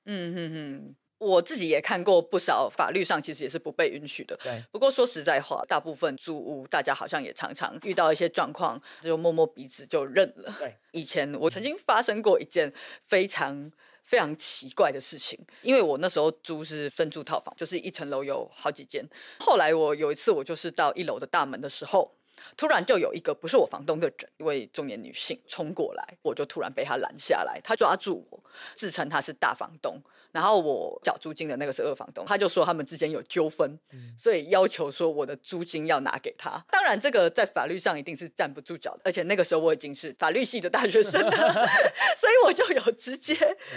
B: 嗯
A: 哼哼，我自己也看过不少，法律上其实也是不被允许的。
B: 对，
A: 不过说实在话，大部分租屋大家好像也常常遇到一些状况，就摸摸鼻子就认了。
B: 对，
A: 以前我曾经发生过一件非常非常奇怪的事情，因为我那时候租是分租套房，就是一层楼有好几间。后来我有一次，我就是到一楼的大门的时候。突然就有一个不是我房东的人，一位中年女性冲过来，我就突然被她拦下来。她抓住我，自称她是大房东，然后我缴租金的那个是二房东。他就说他们之间有纠纷，所以要求说我的租金要拿给他。当然，这个在法律上一定是站不住脚的。而且那个时候我已经是法律系的大学生了，所以我就有直接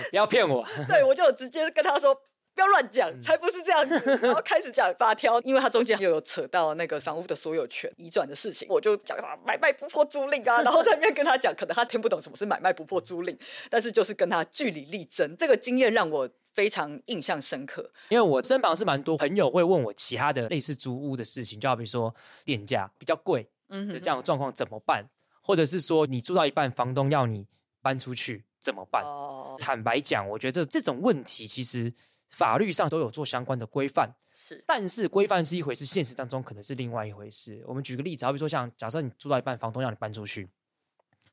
B: 不要骗我，
A: 对我就有直接跟他说。不要乱讲，才不是这样子。然后开始讲发挑，因为他中间又有扯到那个房屋的所有权移转的事情，我就讲啥买卖不破租赁啊。然后在那边跟他讲，可能他听不懂什么是买卖不破租赁，但是就是跟他据理力争。这个经验让我非常印象深刻，
B: 因为我身旁是蛮多朋友会问我其他的类似租屋的事情，就好比说电价比较贵，嗯，这样的状况怎么办？或者是说你住到一半，房东要你搬出去怎么办？坦白讲，我觉得这种问题其实。法律上都有做相关的规范，
A: 是
B: 但是规范是一回事，现实当中可能是另外一回事。我们举个例子，好比说像假设你住到一半，房东要你搬出去，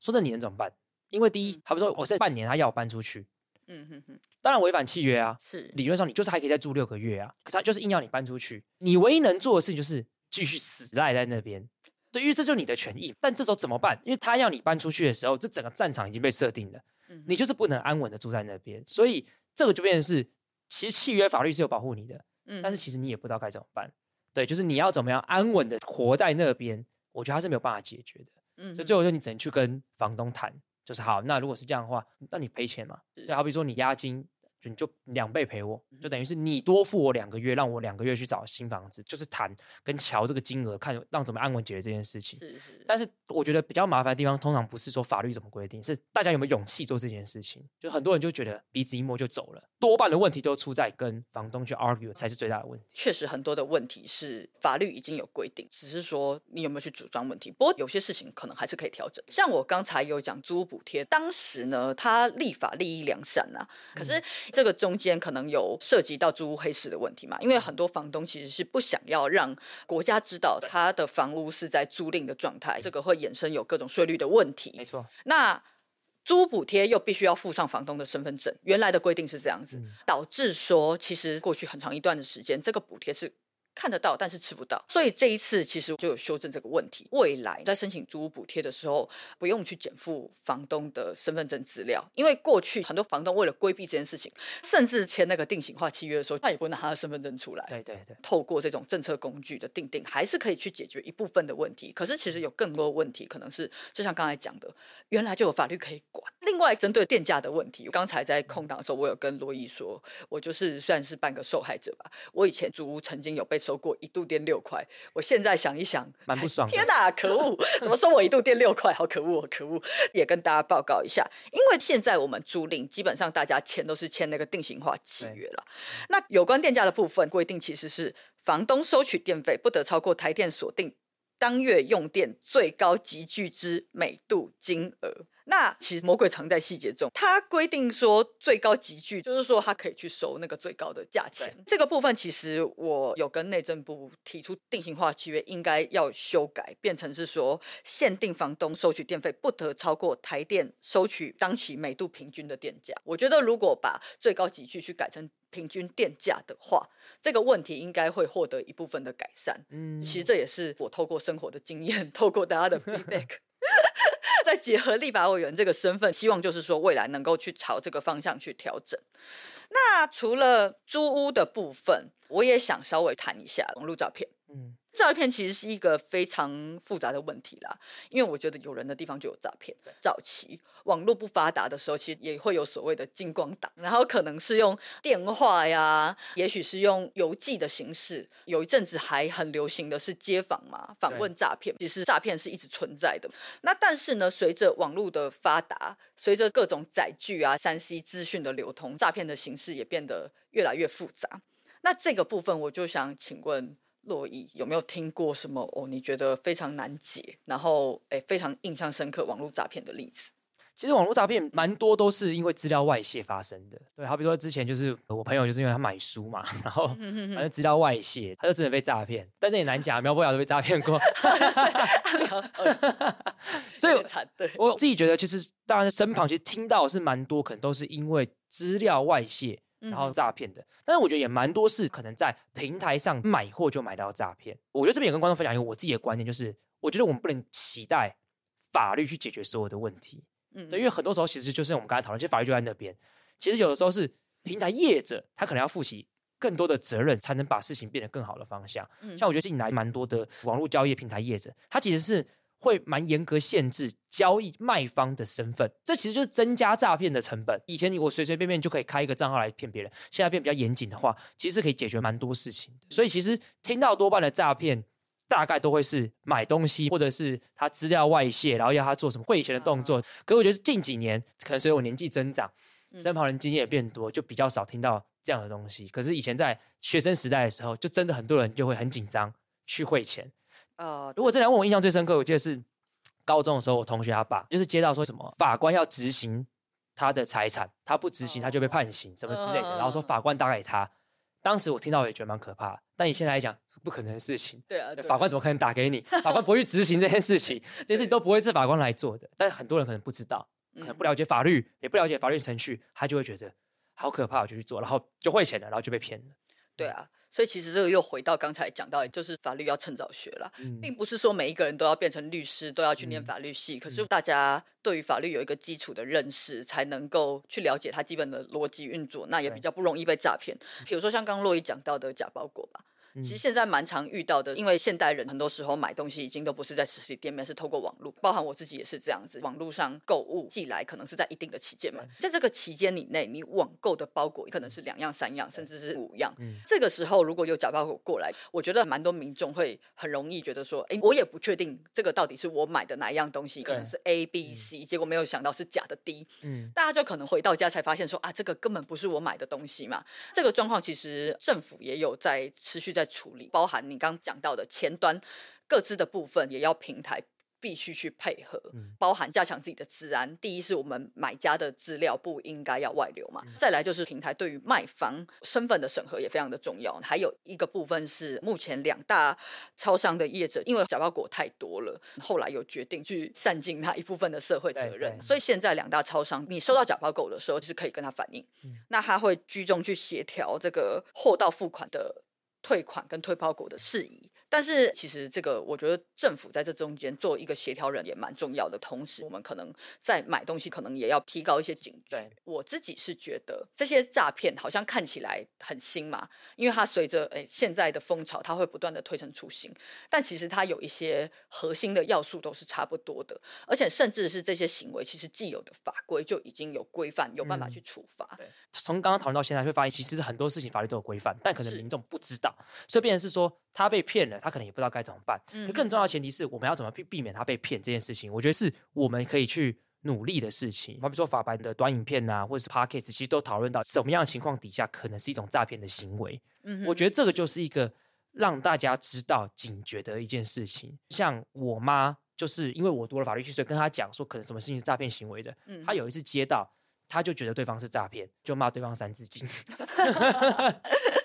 B: 说这你能怎么办？因为第一，好比说我是半年他要我搬出去，
A: 嗯哼哼，
B: 当然违反契约啊，
A: 是
B: 理论上你就是还可以再住六个月啊，可是他就是硬要你搬出去，你唯一能做的事情就是继续死赖在那边。对，因为这就是你的权益，但这时候怎么办？因为他要你搬出去的时候，这整个战场已经被设定了，
A: 嗯
B: 你就是不能安稳的住在那边，所以这个就变成是，其实契约法律是有保护你的，
A: 嗯
B: 但是其实你也不知道该怎么办。对，就是你要怎么样安稳的活在那边，我觉得他是没有办法解决的。
A: 嗯
B: 所以最后就你只能去跟房东谈，就是好，那如果是这样的话，那你赔钱嘛？
A: 是
B: 对，好比说你押金，就你就两倍赔我，
A: 嗯
B: 就等于是你多付我两个月，让我两个月去找新房子，就是谈跟瞧这个金额，看让怎么安稳解决这件事情。
A: 是是，
B: 但是我觉得比较麻烦的地方，通常不是说法律怎么规定，是大家有没有勇气做这件事情。就很多人就觉得鼻子一摸就走了，多半的问题都出在跟房东去 argue 才是最大的问题。
A: 确实很多的问题是法律已经有规定，只是说你有没有去主张问题。不过有些事情可能还是可以调整。像我刚才有讲租屋补贴，当时呢，他立法利益良善啊、可是这个中间可能有涉及到租屋黑市的问题嘛，因为很多房东其实是不想要让国家知道他的房屋是在租赁的状态，这个会衍生有各种税率的问题
B: 没。错，
A: 那租补贴又必须要附上房东的身份证，原来的规定是这样子，导致说其实过去很长一段的时间，这个补贴是。看得到，但是吃不到，所以这一次其实就有修正这个问题。未来在申请租屋补贴的时候，不用去减负房东的身份证资料，因为过去很多房东为了规避这件事情，甚至签那个定型化契约的时候，他也不会拿他的身份证出来。
B: 对对对，
A: 透过这种政策工具的定定，还是可以去解决一部分的问题。可是其实有更多的问题，可能是就像刚才讲的，原来就有法律可以管。另外，针对电价的问题，刚才在空档的时候，我有跟罗毅说，我就是算是半个受害者吧。我以前租屋曾经有被收过一度电六块，我现在想一想，
B: 蛮不爽
A: 天哪，可恶！怎么收我一度电六块？好可恶，好可恶！也跟大家报告一下，因为现在我们租赁基本上大家签都是签那个定型化契约了。那有关电价的部分规定，其实是房东收取电费不得超过台电锁定当月用电最高集聚之每度金额。那其实魔鬼藏在细节中，它规定说最高集聚，就是说它可以去收那个最高的价钱。这个部分其实我有跟内政部提出定型化契约应该要修改，变成是说限定房东收取电费不得超过台电收取当期每度平均的电价。我觉得如果把最高集聚去改成平均电价的话，这个问题应该会获得一部分的改善。
B: 嗯，
A: 其实这也是我透过生活的经验，透过大家的 feedback，再结合立法委员这个身份，希望就是说未来能够去朝这个方向去调整。那除了租屋的部分，我也想稍微谈一下网络照片。
B: 嗯，
A: 诈骗其实是一个非常复杂的问题啦，因为我觉得有人的地方就有诈骗。早期网络不发达的时候，其实也会有所谓的金光党，然后可能是用电话呀，也许是用邮寄的形式。有一阵子还很流行的是街访嘛，访问诈骗。其实诈骗是一直存在的。那但是呢，随着网络的发达，随着各种载具啊、三 C 资讯的流通，诈骗的形式也变得越来越复杂。那这个部分，我就想请问。洛伊有没有听过什么哦？你觉得非常难解，然后诶非常印象深刻网络诈骗的例子？
B: 其实网络诈骗蛮多都是因为资料外泄发生的。对，好比说之前就是我朋友就是因为他买书嘛，然后反正资料外泄，他就真的被诈骗。但这也难讲，苗博雅都被诈骗过。所以
A: 有点惨对，
B: 我自己觉得，其实当然身旁其实听到是蛮多，可能都是因为资料外泄。然后诈骗的，但是我觉得也蛮多是可能在平台上买货就买到诈骗。我觉得这边也跟观众分享一个我自己的观念，就是我觉得我们不能期待法律去解决所有的问题。
A: 嗯
B: 对，因为很多时候其实就是我们刚才讨论，其实法律就在那边。其实有的时候是平台业者他可能要负起更多的责任，才能把事情变得更好的方向。
A: 嗯
B: 像我觉得近来蛮多的网络交易平台业者，他其实是会蛮严格限制交易卖方的身份，这其实就是增加诈骗的成本。以前你我随随便便就可以开一个账号来骗别人，现在变比较严谨的话，其实可以解决蛮多事情的。所以其实听到多半的诈骗。大概都会是买东西，或者是他资料外泄，然后要他做什么汇钱的动作。可我觉得近几年，可能随着我年纪增长，身旁人经验也变多，就比较少听到这样的东西。可是以前在学生时代的时候，就真的很多人就会很紧张去汇钱。
A: 啊，
B: 如果这两问我印象最深刻，我记得是高中的时候，我同学他爸就是接到说什么法官要执行他的财产，他不执行他就被判刑什么之类的，然后说
A: 嗯
B: 法官打给他。当时我听到也觉得蛮可怕，但你现在来讲不可能的事情，
A: 对啊，对
B: 法官怎么可能打给你？法官不会去执行这件事情，这件事情都不会是法官来做的。但很多人可能不知道，可能不了解法律，也不了解法律程序，他就会觉得好可怕，我就去做，然后就汇钱了，然后就被骗了。
A: 对啊，所以其实这个又回到刚才讲到，就是法律要趁早学啦，
B: 嗯
A: 并不是说每一个人都要变成律师，都要去念法律系。可是大家对于法律有一个基础的认识，才能够去了解它基本的逻辑运作，那也比
B: 对
A: 较不容易被诈骗。比如说像刚刚洛伊讲到的假包裹吧。其实
B: 嗯
A: 现在蛮常遇到的，因为现代人很多时候买东西已经都不是在实体店面，是透过网络，包含我自己也是这样子。网络上购物寄来可能是在一定的期间嘛，在这个期间以内，你网购的包裹可能是两样、三样，甚至是五样。
B: 嗯
A: 这个时候如果有假包裹过来，我觉得蛮多民众会很容易觉得说，哎，我也不确定这个到底是我买的哪一样东西，可能是 A、B、C，结果没有想到是假的 D。
B: 嗯，
A: 大家就可能回到家才发现说啊，这个根本不是我买的东西嘛。这个状况其实政府也有在持续在处理，包含你刚讲到的前端各自的部分，也要平台。必须去配合，包含加强自己的治安。第一是我们买家的资料不应该要外流嘛，再来就是平台对于卖方身份的审核也非常的重要。还有一个部分是目前两大超商的业者，因为假包裹太多了，后来有决定去善尽他一部分的社会责任，所以现在两大超商，你收到假包裹的时候，是可以跟他反映，那他会居中去协调这个货到付款的退款跟退包裹的事宜。但是其实这个，我觉得政府在这中间做一个协调人也蛮重要的。同时，我们可能在买东西，可能也要提高一些警觉
B: 对。
A: 我自己是觉得这些诈骗好像看起来很新嘛，因为它随着诶现在的风潮，它会不断的推陈出新。但其实它有一些核心的要素都是差不多的，而且甚至是这些行为，其实既有的法规就已经有规范，有办法
B: 嗯
A: 去处罚。
B: 从刚刚讨论到现在，会发现其实很多事情法律都有规范，但可能民众不知道，所以变成是说他被骗了，他可能也不知道该怎么办。更重要的前提是我们要怎么避避免他被骗这件事情，我觉得是我们可以去努力的事情。好比说法白的短影片啊，或者是 podcast，其实都讨论到什么样的情况底下可能是一种诈骗的行为。
A: 嗯
B: 我觉得这个就是一个让大家知道警觉的一件事情。像我妈，就是因为我读了法律系，所以跟她讲说可能什么事情是诈骗行为的。
A: 嗯
B: 她有一次接到，她就觉得对方是诈骗，就骂对方三字经。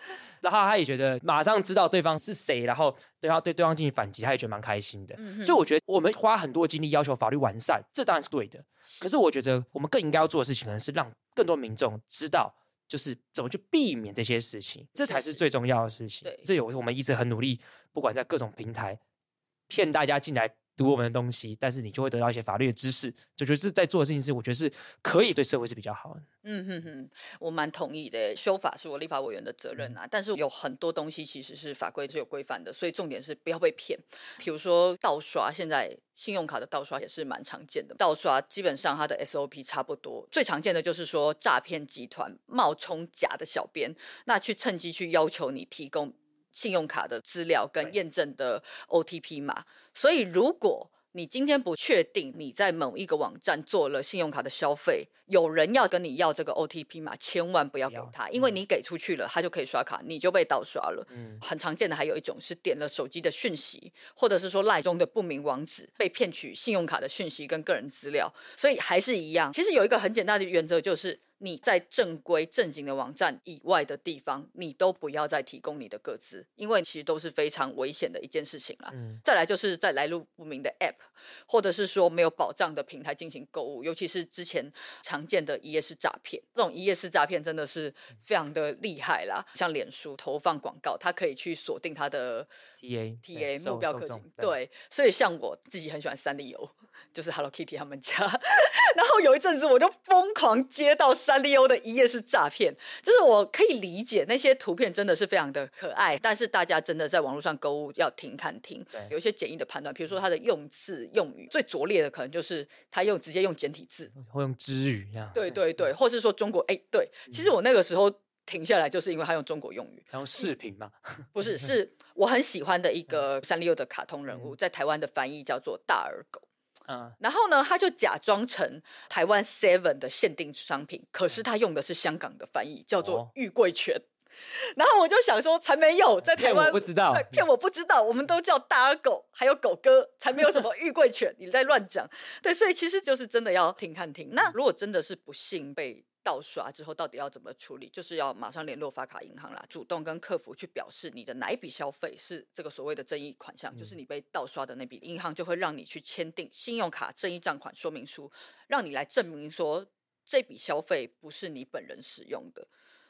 B: 然后他也觉得马上知道对方是谁，然后对方对对方进行反击，他也觉得蛮开心的。
A: 嗯
B: 所以我觉得我们花很多精力要求法律完善，这当然是对的。可是我觉得我们更应该要做的事情，可能是让更多民众知道，就是怎么去避免这些事情，这才是最重要的事情
A: 对。
B: 这有我们一直很努力，不管在各种平台骗大家进来读我们的东西，但是你就会得到一些法律的知识。就觉得是在做的事情是，我觉得是可以对社会是比较好的。
A: 嗯哼哼，我蛮同意的。修法是我立法委员的责任啊，但是有很多东西其实是法规是有规范的，所以重点是不要被骗。比如说盗刷，现在信用卡的盗刷也是蛮常见的。盗刷基本上它的 SOP 差不多，最常见的就是说诈骗集团冒充假的小编，那去趁机去要求你提供信用卡的资料跟
B: 对
A: 验证的 OTP 码。所以如果你今天不确定你在某一个网站做了信用卡的消费，有人要跟你要这个 OTP 嘛，千万不要给他，因为你给出去了，他就可以刷卡，你就被盗刷了。
B: 嗯，
A: 很常见的还有一种是点了手机的讯息，或者是说赖中的不明网址，被骗取信用卡的讯息跟个人资料，所以还是一样。其实有一个很简单的原则，就是你在正规正经的网站以外的地方，你都不要再提供你的个资，因为其实都是非常危险的一件事情啦。
B: 嗯
A: 再来就是在来路不明的 App，或者是说没有保障的平台进行购物，尤其是之前常常见的一页式诈骗，这种一页式诈骗真的是非常的厉害啦。像脸书投放广告，它可以去锁定它的
B: TA
A: TA 目标客群，对，所以像我自己很喜欢三丽鸥，就是 Hello Kitty 他们家，然后有一阵子我就疯狂接到三丽鸥的一页式诈骗，就是我可以理解那些图片真的是非常的可爱，但是大家真的在网络上购物要停看停
B: 对，
A: 有一些简易的判断，比如说它的用字用语最拙劣的可能就是他用直接用简体字，
B: 或用知语这样。
A: 对对对，或是说中国哎对，其实我那个时候。停下来就是因为他用中国用语，
B: 然后视频嘛，
A: 不是，是 我很喜欢的一个三丽鸥的卡通人物，在台湾的翻译叫做大耳狗。
B: 嗯，
A: 然后呢，他就假装成台湾 Seven 的限定商品，可是他用的是香港的翻译，叫做
B: 哦
A: 玉桂泉。然后我就想说，才没有在台
B: 骗
A: 湾
B: 我不知道
A: 对骗我不知道，我们都叫大耳狗，还有狗哥，才没有什么玉桂犬，你在乱讲。对，所以其实就是真的要听看听。那如果真的是不幸被盗刷之后，到底要怎么处理？就是要马上联络发卡银行啦，主动跟客服去表示你的哪一笔消费是这个所谓的争议款项，就是你被盗刷的那笔，银行就会让你去签订信用卡争议账款说明书，让你来证明说这笔消费不是你本人使用的。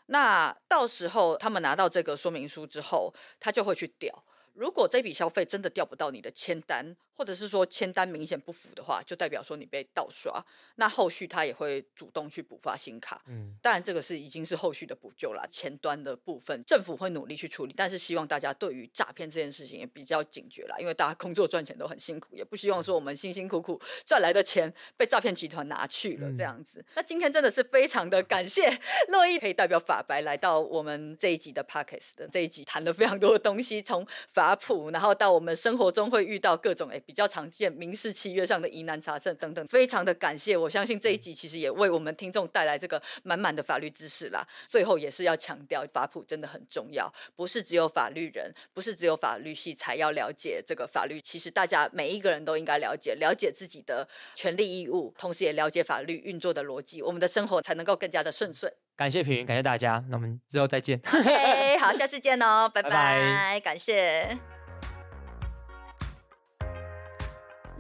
A: 那到时候他们拿到这个说明书之后，他就会去调。如果这笔消费真的调不到你的签单，或者是说签单明显不符的话，就代表说你被盗刷。那后续他也会主动去补发新卡。
B: 嗯，
A: 当然这个是已经是后续的补救啦，前端的部分政府会努力去处理，但是希望大家对于诈骗这件事情也比较警觉啦，因为大家工作赚钱都很辛苦，也不希望说我们辛辛苦苦赚来的钱被诈骗集团拿去了
B: 嗯
A: 这样子。那今天真的是非常的感谢 乐意可以代表法白来到我们这一集的 Pockets 的这一集，谈了非常多的东西，从法普，然后到我们生活中会遇到各种诶比较常见民事契约上的疑难杂症等等，非常的感谢。我相信这一集其实也为我们听众带来这个满满的法律知识啦。最后也是要强调，法普真的很重要，不是只有法律人，不是只有法律系才要了解这个法律，其实大家每一个人都应该了解，了解自己的权利义务，同时也了解法律运作的逻辑，我们的生活才能够更加的顺遂。
B: 感谢平云，感谢大家，那我们之后再见。
A: OK，好，下次见哦，拜，
B: 拜
A: 感谢。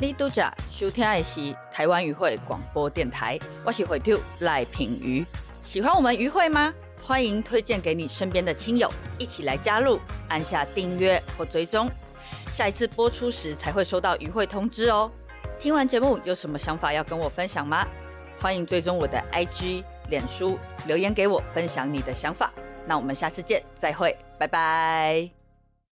A: 你拄着收听的是台湾渔会广播电台，我是会长赖品瑜。喜欢我们渔会吗？欢迎推荐给你身边的亲友，一起来加入，按下订阅或追踪，下一次播出时才会收到渔会通知哦。听完节目有什么想法要跟我分享吗？欢迎追踪我的 IG、脸书，留言给我分享你的想法。那我们下次见，再会，拜拜。